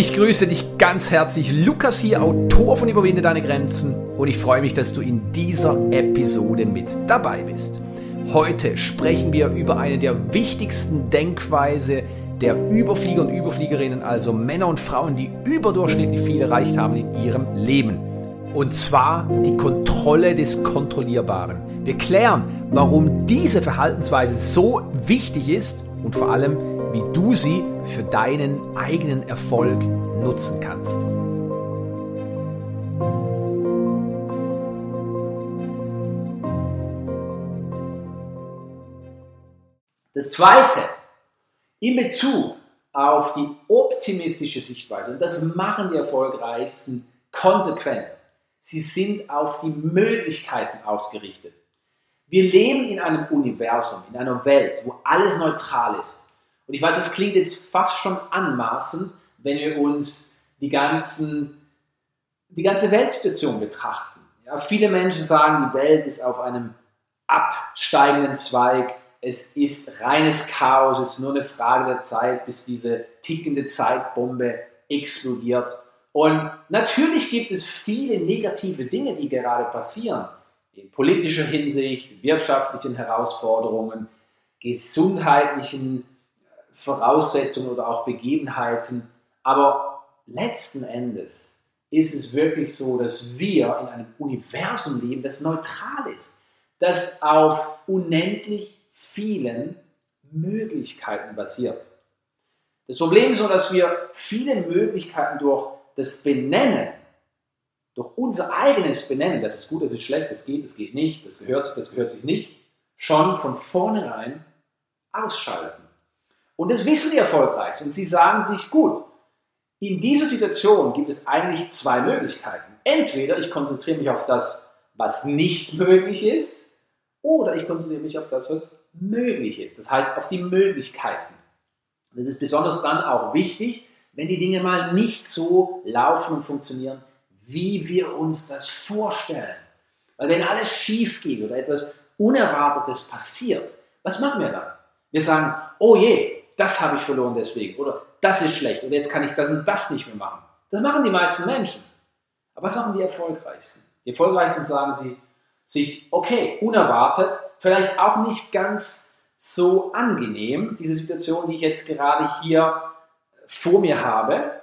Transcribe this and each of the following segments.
Ich grüße dich ganz herzlich, Lukas hier, Autor von Überwinde deine Grenzen und ich freue mich, dass du in dieser Episode mit dabei bist. Heute sprechen wir über eine der wichtigsten Denkweise der Überflieger und Überfliegerinnen, also Männer und Frauen, die überdurchschnittlich viel erreicht haben in ihrem Leben. Und zwar die Kontrolle des Kontrollierbaren. Wir klären, warum diese Verhaltensweise so wichtig ist und vor allem, wie du sie für deinen eigenen Erfolg nutzen kannst. Das Zweite, in Bezug auf die optimistische Sichtweise, und das machen die Erfolgreichsten konsequent, sie sind auf die Möglichkeiten ausgerichtet. Wir leben in einem Universum, in einer Welt, wo alles neutral ist. Und ich weiß, es klingt jetzt fast schon anmaßend, wenn wir uns die, ganzen, die ganze Weltsituation betrachten. Ja, viele Menschen sagen, die Welt ist auf einem absteigenden Zweig. Es ist reines Chaos. Es ist nur eine Frage der Zeit, bis diese tickende Zeitbombe explodiert. Und natürlich gibt es viele negative Dinge, die gerade passieren in politischer Hinsicht, wirtschaftlichen Herausforderungen, gesundheitlichen äh, Voraussetzungen oder auch Begebenheiten. Aber letzten Endes ist es wirklich so, dass wir in einem Universum leben, das neutral ist, das auf unendlich vielen Möglichkeiten basiert. Das Problem ist so, dass wir viele Möglichkeiten durch das Benennen durch unser eigenes Benennen, das ist gut, das ist schlecht, das geht, das geht nicht, das gehört sich, das gehört sich nicht, schon von vornherein ausschalten. Und das wissen die erfolgreich. Und sie sagen sich, gut, in dieser Situation gibt es eigentlich zwei Möglichkeiten. Entweder ich konzentriere mich auf das, was nicht möglich ist, oder ich konzentriere mich auf das, was möglich ist. Das heißt, auf die Möglichkeiten. Und das ist besonders dann auch wichtig, wenn die Dinge mal nicht so laufen und funktionieren, wie wir uns das vorstellen. Weil wenn alles schief geht oder etwas Unerwartetes passiert, was machen wir dann? Wir sagen, oh je, das habe ich verloren deswegen oder das ist schlecht oder jetzt kann ich das und das nicht mehr machen. Das machen die meisten Menschen. Aber was machen die Erfolgreichsten? Die Erfolgreichsten sagen sie sich, okay, unerwartet, vielleicht auch nicht ganz so angenehm, diese Situation, die ich jetzt gerade hier vor mir habe,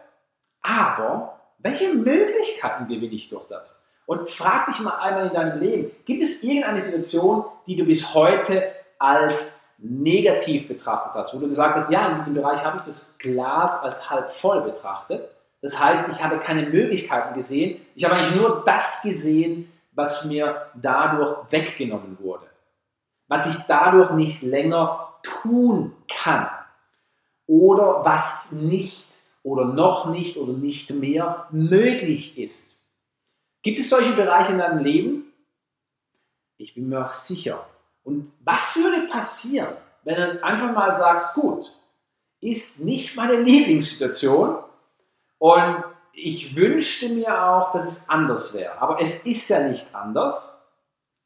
aber welche Möglichkeiten gewinne ich durch das? Und frag dich mal einmal in deinem Leben, gibt es irgendeine Situation, die du bis heute als negativ betrachtet hast, wo du gesagt hast, ja, in diesem Bereich habe ich das Glas als halb voll betrachtet. Das heißt, ich habe keine Möglichkeiten gesehen, ich habe eigentlich nur das gesehen, was mir dadurch weggenommen wurde, was ich dadurch nicht länger tun kann oder was nicht oder noch nicht oder nicht mehr möglich ist. Gibt es solche Bereiche in deinem Leben? Ich bin mir sicher. Und was würde passieren, wenn du einfach mal sagst, gut, ist nicht meine Lieblingssituation und ich wünschte mir auch, dass es anders wäre. Aber es ist ja nicht anders.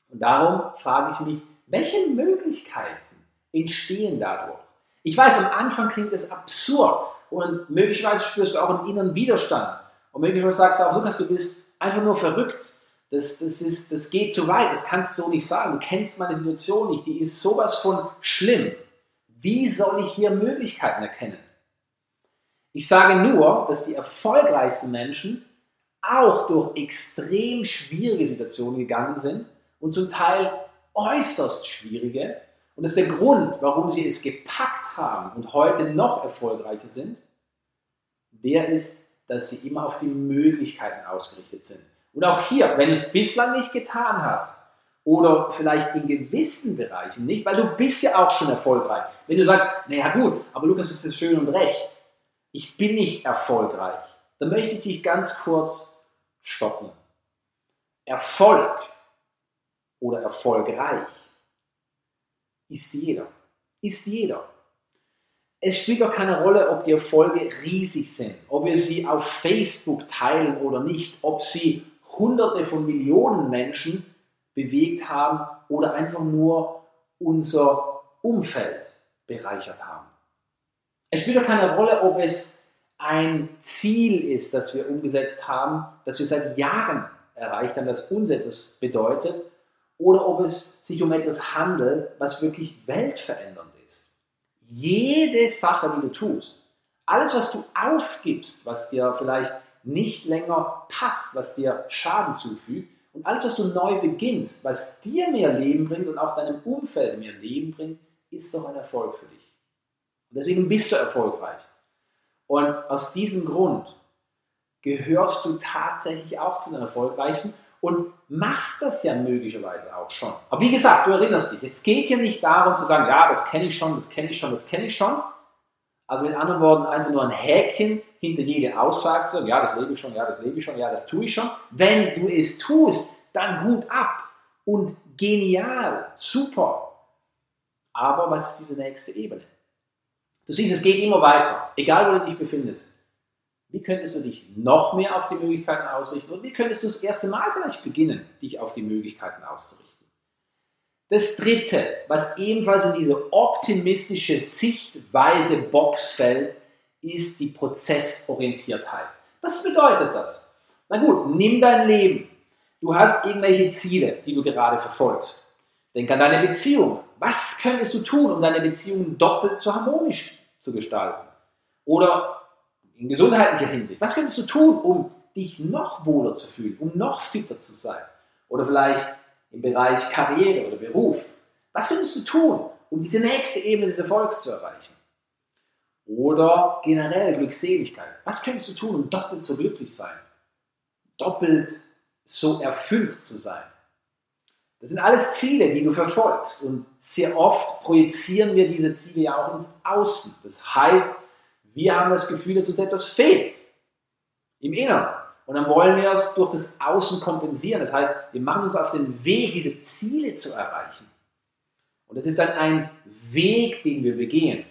Und darum frage ich mich, welche Möglichkeiten entstehen dadurch? Ich weiß, am Anfang klingt es absurd, und möglicherweise spürst du auch einen inneren Widerstand. Und möglicherweise sagst du auch, Lukas, du bist einfach nur verrückt. Das, das, ist, das geht zu weit, das kannst du so nicht sagen. Du kennst meine Situation nicht, die ist sowas von schlimm. Wie soll ich hier Möglichkeiten erkennen? Ich sage nur, dass die erfolgreichsten Menschen auch durch extrem schwierige Situationen gegangen sind und zum Teil äußerst schwierige und das ist der Grund, warum sie es gepackt haben und heute noch erfolgreicher sind. Der ist, dass sie immer auf die Möglichkeiten ausgerichtet sind. Und auch hier, wenn du es bislang nicht getan hast oder vielleicht in gewissen Bereichen nicht, weil du bist ja auch schon erfolgreich. Wenn du sagst, naja gut, aber Lukas ist das schön und recht, ich bin nicht erfolgreich, dann möchte ich dich ganz kurz stoppen. Erfolg oder erfolgreich ist jeder. Ist jeder. Es spielt doch keine Rolle, ob die Erfolge riesig sind, ob wir sie auf Facebook teilen oder nicht, ob sie Hunderte von Millionen Menschen bewegt haben oder einfach nur unser Umfeld bereichert haben. Es spielt doch keine Rolle, ob es ein Ziel ist, das wir umgesetzt haben, das wir seit Jahren erreicht haben, das uns etwas bedeutet, oder ob es sich um etwas handelt, was wirklich weltverändernd ist. Jede Sache, die du tust, alles, was du aufgibst, was dir vielleicht nicht länger passt, was dir Schaden zufügt, und alles, was du neu beginnst, was dir mehr Leben bringt und auch deinem Umfeld mehr Leben bringt, ist doch ein Erfolg für dich. Und deswegen bist du erfolgreich. Und aus diesem Grund gehörst du tatsächlich auch zu den Erfolgreichsten und machst das ja möglicherweise auch schon. Aber wie gesagt, du erinnerst dich, es geht hier nicht darum zu sagen, ja, das kenne ich schon, das kenne ich schon, das kenne ich schon. Also mit anderen Worten, einfach nur ein Häkchen hinter jede Aussage zu sagen, ja, das lebe ich schon, ja, das lebe ich schon, ja, das tue ich schon. Wenn du es tust, dann Hut ab und genial, super. Aber was ist diese nächste Ebene? Du siehst, es geht immer weiter, egal wo du dich befindest. Wie könntest du dich noch mehr auf die Möglichkeiten ausrichten und wie könntest du das erste Mal vielleicht beginnen, dich auf die Möglichkeiten auszurichten? Das dritte, was ebenfalls in diese optimistische Sichtweise Box fällt, ist die Prozessorientiertheit. Was bedeutet das? Na gut, nimm dein Leben. Du hast irgendwelche Ziele, die du gerade verfolgst. Denk an deine Beziehung. Was könntest du tun, um deine Beziehung doppelt so harmonisch zu gestalten? Oder in gesundheitlicher Hinsicht. Was könntest du tun, um dich noch wohler zu fühlen, um noch fitter zu sein? Oder vielleicht im Bereich Karriere oder Beruf. Was könntest du tun, um diese nächste Ebene des Erfolgs zu erreichen? Oder generell Glückseligkeit. Was könntest du tun, um doppelt so glücklich sein? Doppelt so erfüllt zu sein? Das sind alles Ziele, die du verfolgst. Und sehr oft projizieren wir diese Ziele ja auch ins Außen. Das heißt, wir haben das Gefühl, dass uns etwas fehlt. Im Inneren. Und dann wollen wir es durch das Außen kompensieren. Das heißt, wir machen uns auf den Weg, diese Ziele zu erreichen. Und das ist dann ein Weg, den wir begehen.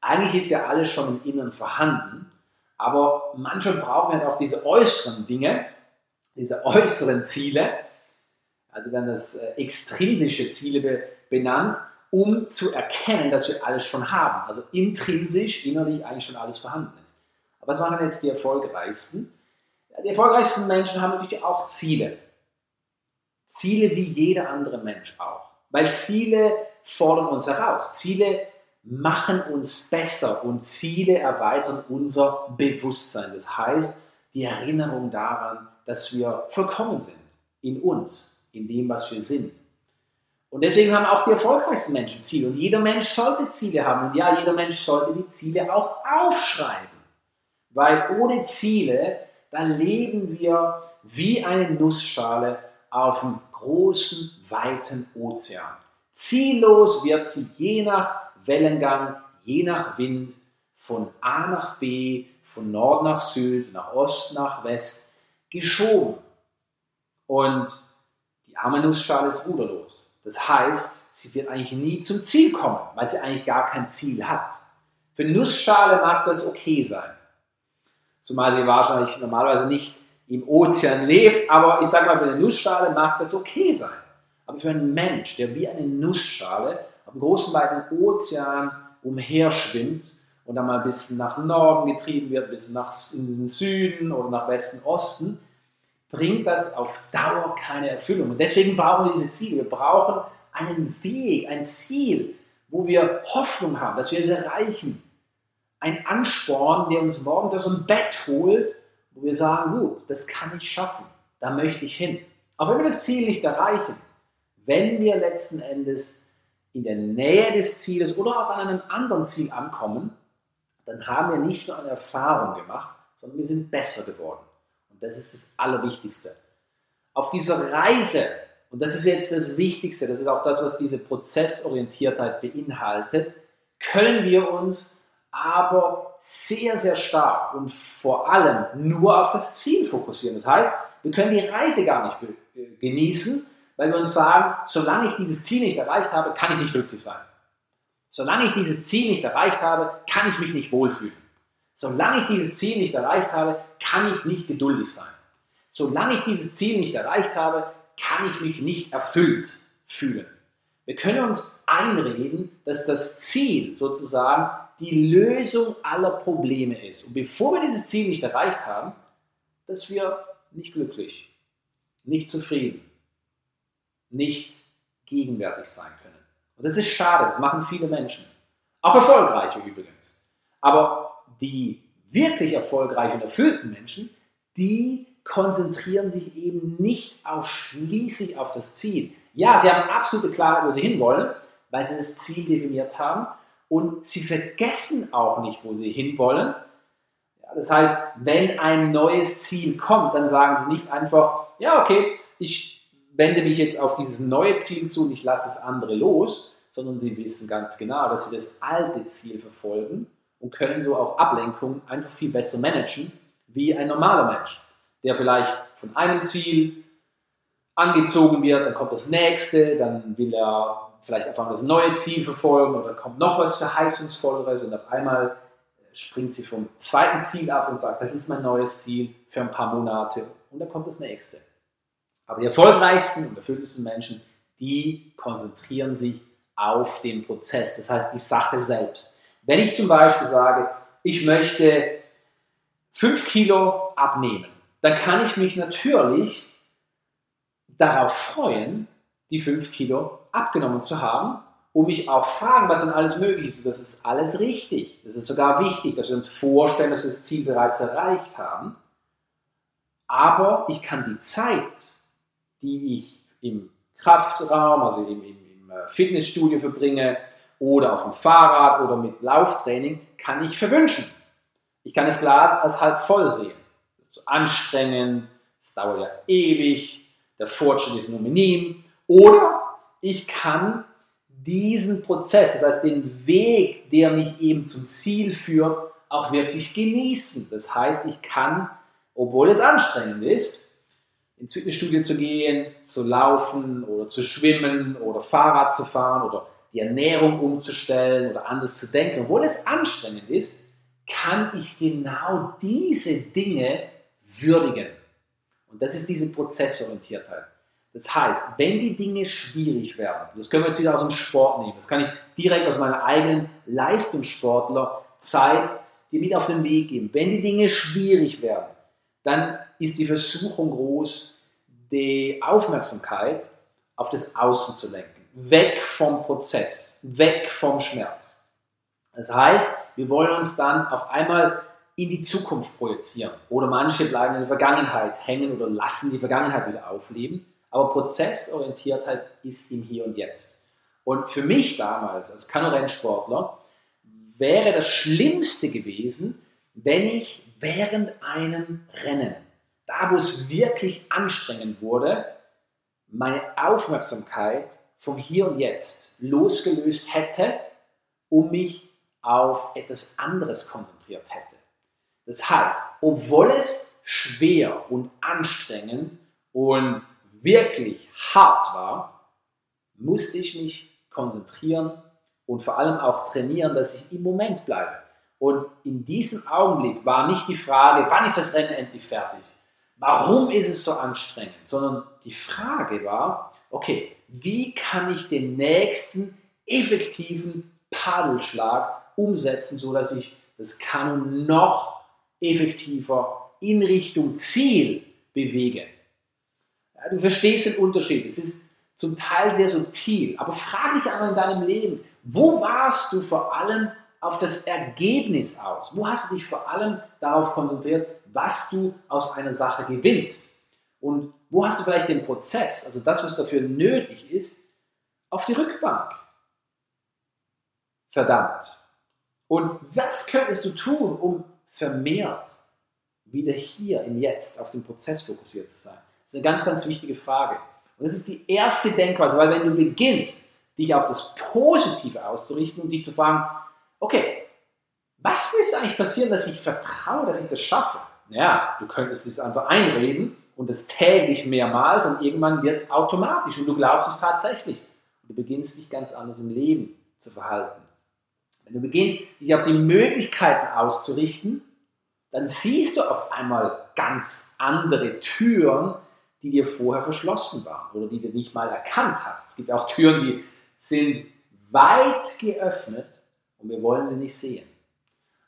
Eigentlich ist ja alles schon im Inneren vorhanden, aber manchmal brauchen wir halt auch diese äußeren Dinge, diese äußeren Ziele, also werden das äh, extrinsische Ziele benannt, um zu erkennen, dass wir alles schon haben. Also intrinsisch, innerlich eigentlich schon alles vorhanden ist. Aber was machen jetzt die Erfolgreichsten? Die erfolgreichsten Menschen haben natürlich auch Ziele. Ziele wie jeder andere Mensch auch. Weil Ziele fordern uns heraus. Ziele machen uns besser und Ziele erweitern unser Bewusstsein. Das heißt, die Erinnerung daran, dass wir vollkommen sind in uns, in dem, was wir sind. Und deswegen haben auch die erfolgreichsten Menschen Ziele. Und jeder Mensch sollte Ziele haben. Und ja, jeder Mensch sollte die Ziele auch aufschreiben. Weil ohne Ziele, da leben wir wie eine Nussschale auf einem großen, weiten Ozean. Ziellos wird sie je nach Wellengang, je nach Wind, von A nach B, von Nord nach Süd, nach Ost nach West geschoben. Und die arme Nussschale ist ruderlos. Das heißt, sie wird eigentlich nie zum Ziel kommen, weil sie eigentlich gar kein Ziel hat. Für Nussschale mag das okay sein. Zumal sie wahrscheinlich normalerweise nicht im Ozean lebt, aber ich sage mal, für eine Nussschale mag das okay sein. Aber für einen Mensch, der wie eine Nussschale auf dem großen weiten Ozean umherschwimmt und dann mal ein bisschen nach Norden getrieben wird, bis nach in den Süden oder nach Westen, Osten, bringt das auf Dauer keine Erfüllung. Und deswegen brauchen wir diese Ziele. Wir brauchen einen Weg, ein Ziel, wo wir Hoffnung haben, dass wir es erreichen. Ein Ansporn, der uns morgens aus dem Bett holt, wo wir sagen, gut, das kann ich schaffen, da möchte ich hin. Auch wenn wir das Ziel nicht erreichen, wenn wir letzten Endes in der Nähe des Zieles oder auch an einem anderen Ziel ankommen, dann haben wir nicht nur eine Erfahrung gemacht, sondern wir sind besser geworden. Und das ist das Allerwichtigste. Auf dieser Reise, und das ist jetzt das Wichtigste, das ist auch das, was diese Prozessorientiertheit beinhaltet, können wir uns aber sehr, sehr stark und vor allem nur auf das Ziel fokussieren. Das heißt, wir können die Reise gar nicht genießen, weil wir uns sagen, solange ich dieses Ziel nicht erreicht habe, kann ich nicht glücklich sein. Solange ich dieses Ziel nicht erreicht habe, kann ich mich nicht wohlfühlen. Solange ich dieses Ziel nicht erreicht habe, kann ich nicht geduldig sein. Solange ich dieses Ziel nicht erreicht habe, kann ich mich nicht erfüllt fühlen. Wir können uns einreden, dass das Ziel sozusagen die Lösung aller Probleme ist. Und bevor wir dieses Ziel nicht erreicht haben, dass wir nicht glücklich, nicht zufrieden, nicht gegenwärtig sein können. Und das ist schade, das machen viele Menschen. Auch erfolgreiche übrigens. Aber die wirklich erfolgreichen und erfüllten Menschen, die konzentrieren sich eben nicht ausschließlich auf das Ziel. Ja, sie haben absolute Klarheit, wo sie hinwollen, weil sie das Ziel definiert haben und sie vergessen auch nicht, wo sie hinwollen. Das heißt, wenn ein neues Ziel kommt, dann sagen sie nicht einfach, ja, okay, ich wende mich jetzt auf dieses neue Ziel zu und ich lasse das andere los, sondern sie wissen ganz genau, dass sie das alte Ziel verfolgen und können so auch Ablenkung einfach viel besser managen wie ein normaler Mensch, der vielleicht von einem Ziel angezogen wird, dann kommt das nächste, dann will er vielleicht einfach das neue Ziel verfolgen oder kommt noch was Verheißungsvolleres und auf einmal springt sie vom zweiten Ziel ab und sagt, das ist mein neues Ziel für ein paar Monate und dann kommt das nächste. Aber die erfolgreichsten und erfülltesten Menschen, die konzentrieren sich auf den Prozess, das heißt die Sache selbst. Wenn ich zum Beispiel sage, ich möchte 5 Kilo abnehmen, dann kann ich mich natürlich darauf freuen, die 5 Kilo abgenommen zu haben und mich auch fragen, was dann alles möglich ist. Und das ist alles richtig. Das ist sogar wichtig, dass wir uns vorstellen, dass wir das Ziel bereits erreicht haben. Aber ich kann die Zeit, die ich im Kraftraum, also im, im, im äh, Fitnessstudio verbringe oder auf dem Fahrrad oder mit Lauftraining, kann ich verwünschen. Ich kann das Glas als halb voll sehen. Das ist zu anstrengend, es dauert ja ewig, der Fortschritt ist nur minim. Oder ich kann diesen Prozess, das heißt den Weg, der mich eben zum Ziel führt, auch wirklich genießen. Das heißt, ich kann, obwohl es anstrengend ist, ins Fitnessstudio zu gehen, zu laufen oder zu schwimmen oder Fahrrad zu fahren oder die Ernährung umzustellen oder anders zu denken, obwohl es anstrengend ist, kann ich genau diese Dinge würdigen. Und das ist diese Prozessorientiertheit. Das heißt, wenn die Dinge schwierig werden, das können wir jetzt wieder aus dem Sport nehmen, das kann ich direkt aus meiner eigenen Leistungssportlerzeit dir mit auf den Weg geben. Wenn die Dinge schwierig werden, dann ist die Versuchung groß, die Aufmerksamkeit auf das Außen zu lenken. Weg vom Prozess, weg vom Schmerz. Das heißt, wir wollen uns dann auf einmal in die Zukunft projizieren. Oder manche bleiben in der Vergangenheit hängen oder lassen die Vergangenheit wieder aufleben. Aber Prozessorientiertheit ist im Hier und Jetzt. Und für mich damals als Kanu-Rennsportler wäre das Schlimmste gewesen, wenn ich während einem Rennen, da wo es wirklich anstrengend wurde, meine Aufmerksamkeit vom Hier und Jetzt losgelöst hätte, um mich auf etwas anderes konzentriert hätte. Das heißt, obwohl es schwer und anstrengend und wirklich hart war, musste ich mich konzentrieren und vor allem auch trainieren, dass ich im Moment bleibe. Und in diesem Augenblick war nicht die Frage, wann ist das Rennen endlich fertig? Warum ist es so anstrengend? Sondern die Frage war, okay, wie kann ich den nächsten effektiven Paddelschlag umsetzen, sodass ich das Kanu noch effektiver in Richtung Ziel bewege? Ja, du verstehst den Unterschied. Es ist zum Teil sehr subtil. Aber frag dich einmal in deinem Leben, wo warst du vor allem auf das Ergebnis aus? Wo hast du dich vor allem darauf konzentriert, was du aus einer Sache gewinnst? Und wo hast du vielleicht den Prozess, also das, was dafür nötig ist, auf die Rückbank? Verdammt. Und was könntest du tun, um vermehrt wieder hier im Jetzt auf den Prozess fokussiert zu sein? Das ist eine ganz, ganz wichtige Frage. Und das ist die erste Denkweise, weil wenn du beginnst, dich auf das Positive auszurichten und dich zu fragen, okay, was müsste eigentlich passieren, dass ich vertraue, dass ich das schaffe? Ja, du könntest es einfach einreden und das täglich mehrmals und irgendwann wird es automatisch und du glaubst es tatsächlich. Und du beginnst dich ganz anders im Leben zu verhalten. Wenn du beginnst, dich auf die Möglichkeiten auszurichten, dann siehst du auf einmal ganz andere Türen, die dir vorher verschlossen waren oder die du nicht mal erkannt hast. Es gibt auch Türen, die sind weit geöffnet und wir wollen sie nicht sehen.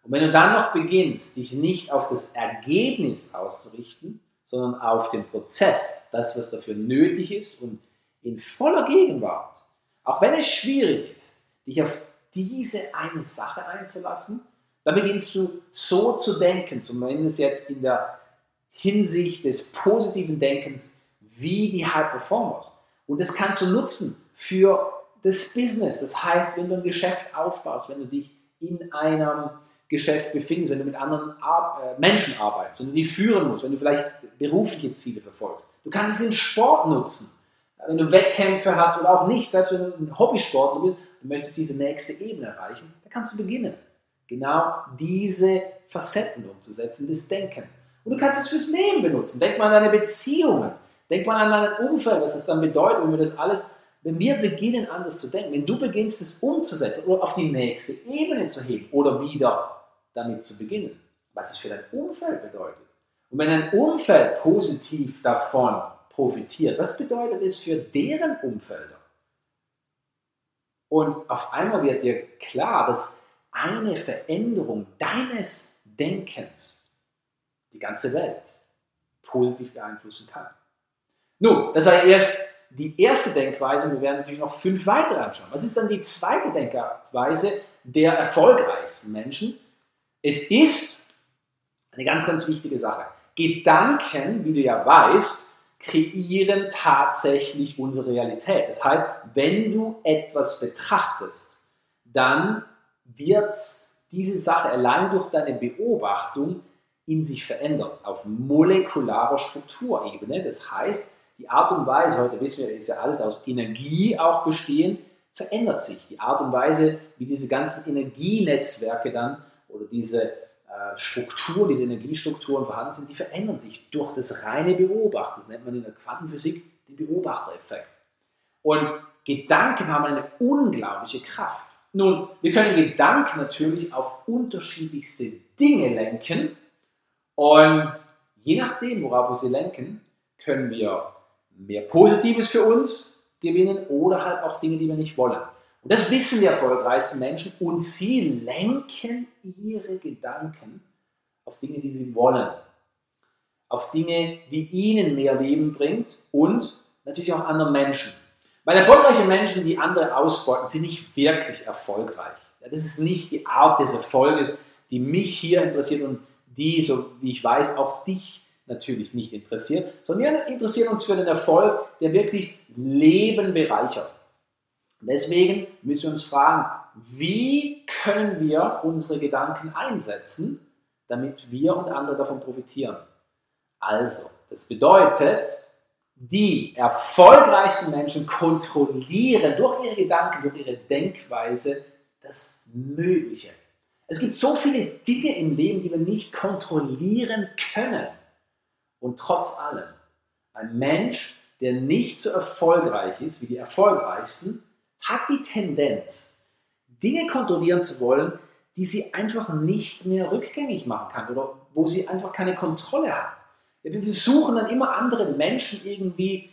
Und wenn du dann noch beginnst, dich nicht auf das Ergebnis auszurichten, sondern auf den Prozess, das, was dafür nötig ist und in voller Gegenwart, auch wenn es schwierig ist, dich auf diese eine Sache einzulassen, dann beginnst du so zu denken, zumindest jetzt in der Hinsicht des positiven Denkens, wie die High Performers. Und das kannst du nutzen für das Business. Das heißt, wenn du ein Geschäft aufbaust, wenn du dich in einem Geschäft befindest, wenn du mit anderen Ar äh, Menschen arbeitest, wenn du die führen musst, wenn du vielleicht berufliche Ziele verfolgst. Du kannst es im Sport nutzen. Wenn du Wettkämpfe hast oder auch nicht, selbst wenn du ein Hobbysportler bist, du möchtest diese nächste Ebene erreichen, dann kannst du beginnen, genau diese Facetten umzusetzen des Denkens. Und du kannst es fürs Leben benutzen. Denk mal an deine Beziehungen. Denk mal an dein Umfeld, was es dann bedeutet, wenn wir das alles, wenn wir beginnen anders zu denken, wenn du beginnst es umzusetzen oder auf die nächste Ebene zu heben oder wieder damit zu beginnen, was es für dein Umfeld bedeutet. Und wenn dein Umfeld positiv davon profitiert, was bedeutet es für deren Umfelder? Und auf einmal wird dir klar, dass eine Veränderung deines Denkens die ganze Welt positiv beeinflussen kann. Nun, das war erst die erste Denkweise und wir werden natürlich noch fünf weitere anschauen. Was ist dann die zweite Denkweise der erfolgreichsten Menschen? Es ist eine ganz, ganz wichtige Sache. Gedanken, wie du ja weißt, kreieren tatsächlich unsere Realität. Das heißt, wenn du etwas betrachtest, dann wird diese Sache allein durch deine Beobachtung in sich verändert, auf molekularer Strukturebene. Das heißt, die Art und Weise, heute wissen wir, ist ja alles aus Energie auch bestehen, verändert sich. Die Art und Weise, wie diese ganzen Energienetzwerke dann oder diese äh, Strukturen, diese Energiestrukturen vorhanden sind, die verändern sich durch das reine Beobachten. Das nennt man in der Quantenphysik den Beobachtereffekt. Und Gedanken haben eine unglaubliche Kraft. Nun, wir können Gedanken natürlich auf unterschiedlichste Dinge lenken und je nachdem, worauf wir sie lenken, können wir mehr Positives für uns gewinnen oder halt auch Dinge, die wir nicht wollen. Und das wissen die erfolgreichsten Menschen und sie lenken ihre Gedanken auf Dinge, die sie wollen. Auf Dinge, die ihnen mehr Leben bringt und natürlich auch anderen Menschen. Weil erfolgreiche Menschen, die andere ausbeuten, sind nicht wirklich erfolgreich. Das ist nicht die Art des Erfolges, die mich hier interessiert und die, so wie ich weiß, auch dich natürlich nicht interessiert, sondern wir interessieren uns für den Erfolg, der wirklich Leben bereichert. Deswegen müssen wir uns fragen, wie können wir unsere Gedanken einsetzen, damit wir und andere davon profitieren. Also, das bedeutet, die erfolgreichsten Menschen kontrollieren durch ihre Gedanken, durch ihre Denkweise das Mögliche. Es gibt so viele Dinge im Leben, die wir nicht kontrollieren können. Und trotz allem, ein Mensch, der nicht so erfolgreich ist wie die erfolgreichsten, hat die Tendenz, Dinge kontrollieren zu wollen, die sie einfach nicht mehr rückgängig machen kann oder wo sie einfach keine Kontrolle hat. Wir versuchen dann immer andere Menschen irgendwie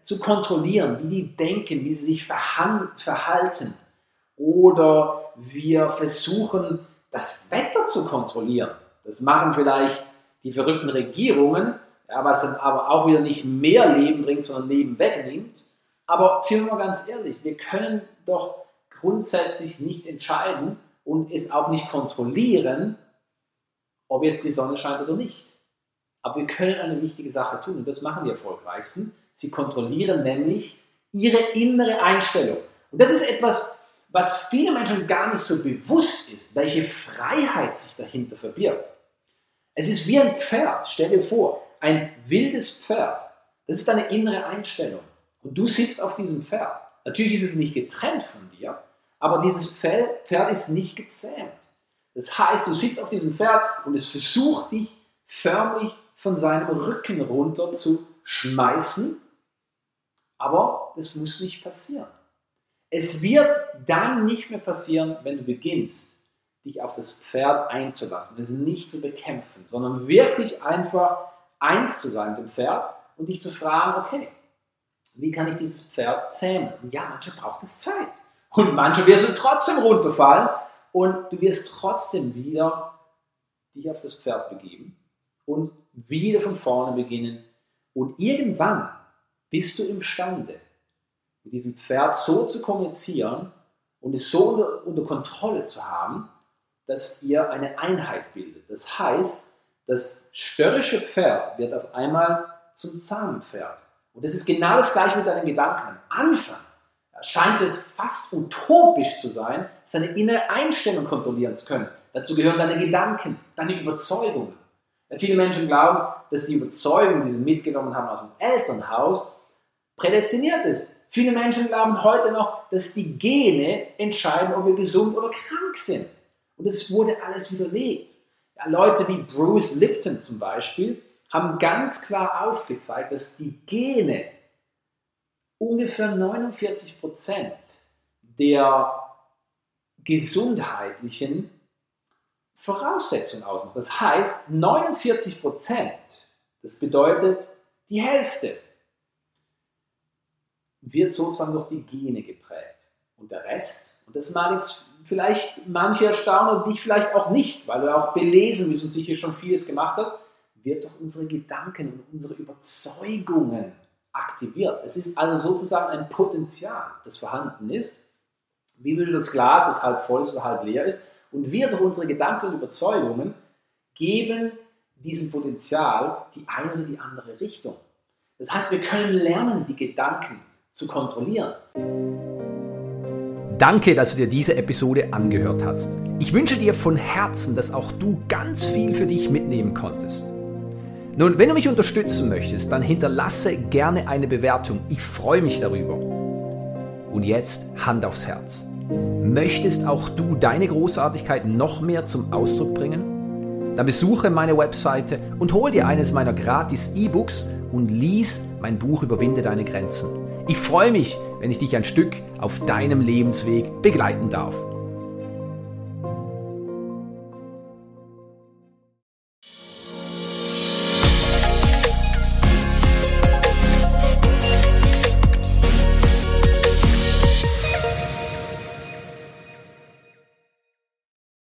zu kontrollieren, wie die denken, wie sie sich verhalten. Oder wir versuchen, das Wetter zu kontrollieren. Das machen vielleicht die verrückten Regierungen, ja, was dann aber auch wieder nicht mehr Leben bringt, sondern Leben wegnimmt. Aber sind wir mal ganz ehrlich, wir können doch grundsätzlich nicht entscheiden und es auch nicht kontrollieren, ob jetzt die Sonne scheint oder nicht. Aber wir können eine wichtige Sache tun und das machen die Erfolgreichsten. Sie kontrollieren nämlich ihre innere Einstellung. Und das ist etwas, was viele Menschen gar nicht so bewusst ist, welche Freiheit sich dahinter verbirgt. Es ist wie ein Pferd. Stell dir vor, ein wildes Pferd. Das ist deine innere Einstellung. Und du sitzt auf diesem Pferd. Natürlich ist es nicht getrennt von dir, aber dieses Pferd ist nicht gezähmt. Das heißt, du sitzt auf diesem Pferd und es versucht dich förmlich von seinem Rücken runter zu schmeißen, aber das muss nicht passieren. Es wird dann nicht mehr passieren, wenn du beginnst, dich auf das Pferd einzulassen, es nicht zu bekämpfen, sondern wirklich einfach eins zu sein mit dem Pferd und dich zu fragen, okay, wie kann ich dieses Pferd zähmen? Und ja, manche braucht es Zeit. Und manche wirst du trotzdem runterfallen, und du wirst trotzdem wieder dich auf das Pferd begeben und wieder von vorne beginnen und irgendwann bist du imstande, mit diesem Pferd so zu kommunizieren und es so unter, unter Kontrolle zu haben, dass ihr eine Einheit bildet. Das heißt, das störrische Pferd wird auf einmal zum zahmen Pferd. Und das ist genau das gleiche mit deinen Gedanken. Am Anfang scheint es fast utopisch zu sein, seine innere Einstellung kontrollieren zu können. Dazu gehören deine Gedanken, deine Überzeugungen. Viele Menschen glauben, dass die Überzeugung, die sie mitgenommen haben aus dem Elternhaus, prädestiniert ist. Viele Menschen glauben heute noch, dass die Gene entscheiden, ob wir gesund oder krank sind. Und es wurde alles widerlegt. Ja, Leute wie Bruce Lipton zum Beispiel haben ganz klar aufgezeigt, dass die Gene ungefähr 49 Prozent der gesundheitlichen Voraussetzungen ausmachen. Das heißt, 49 Prozent, das bedeutet die Hälfte, wird sozusagen durch die Gene geprägt. Und der Rest, und das mag jetzt vielleicht manche erstaunen und dich vielleicht auch nicht, weil du auch belesen bist und sicher schon vieles gemacht hast, wird durch unsere Gedanken und unsere Überzeugungen aktiviert. Es ist also sozusagen ein Potenzial, das vorhanden ist, wie würde das Glas, das halb voll ist oder halb leer ist. Und wir durch unsere Gedanken und Überzeugungen geben diesem Potenzial die eine oder die andere Richtung. Das heißt, wir können lernen, die Gedanken zu kontrollieren. Danke, dass du dir diese Episode angehört hast. Ich wünsche dir von Herzen, dass auch du ganz viel für dich mitnehmen konntest. Nun, wenn du mich unterstützen möchtest, dann hinterlasse gerne eine Bewertung. Ich freue mich darüber. Und jetzt Hand aufs Herz. Möchtest auch du deine Großartigkeit noch mehr zum Ausdruck bringen? Dann besuche meine Webseite und hol dir eines meiner gratis E-Books und lies mein Buch Überwinde deine Grenzen. Ich freue mich, wenn ich dich ein Stück auf deinem Lebensweg begleiten darf.